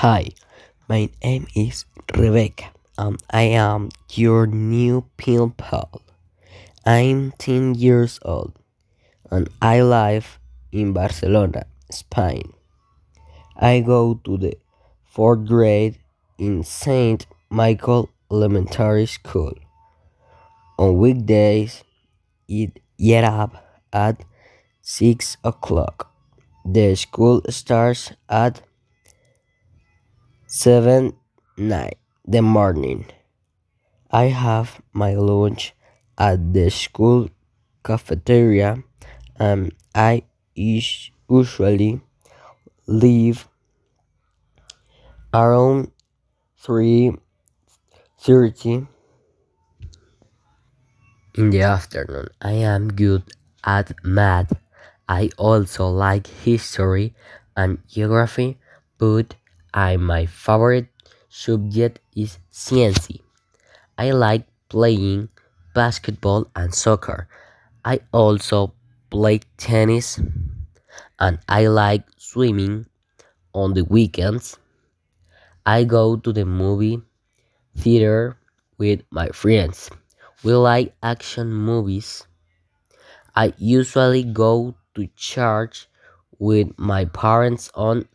Hi, my name is Rebecca, and I am your new pen pal. I'm 10 years old, and I live in Barcelona, Spain. I go to the fourth grade in St. Michael Elementary School. On weekdays, it get up at 6 o'clock. The school starts at 7 9 the morning. I have my lunch at the school cafeteria and I us- usually leave around 3:30 in the afternoon. I am good at math. I also like history and geography, but I my favorite subject is science. I like playing basketball and soccer. I also play tennis and I like swimming on the weekends. I go to the movie theater with my friends. We like action movies. I usually go to church with my parents on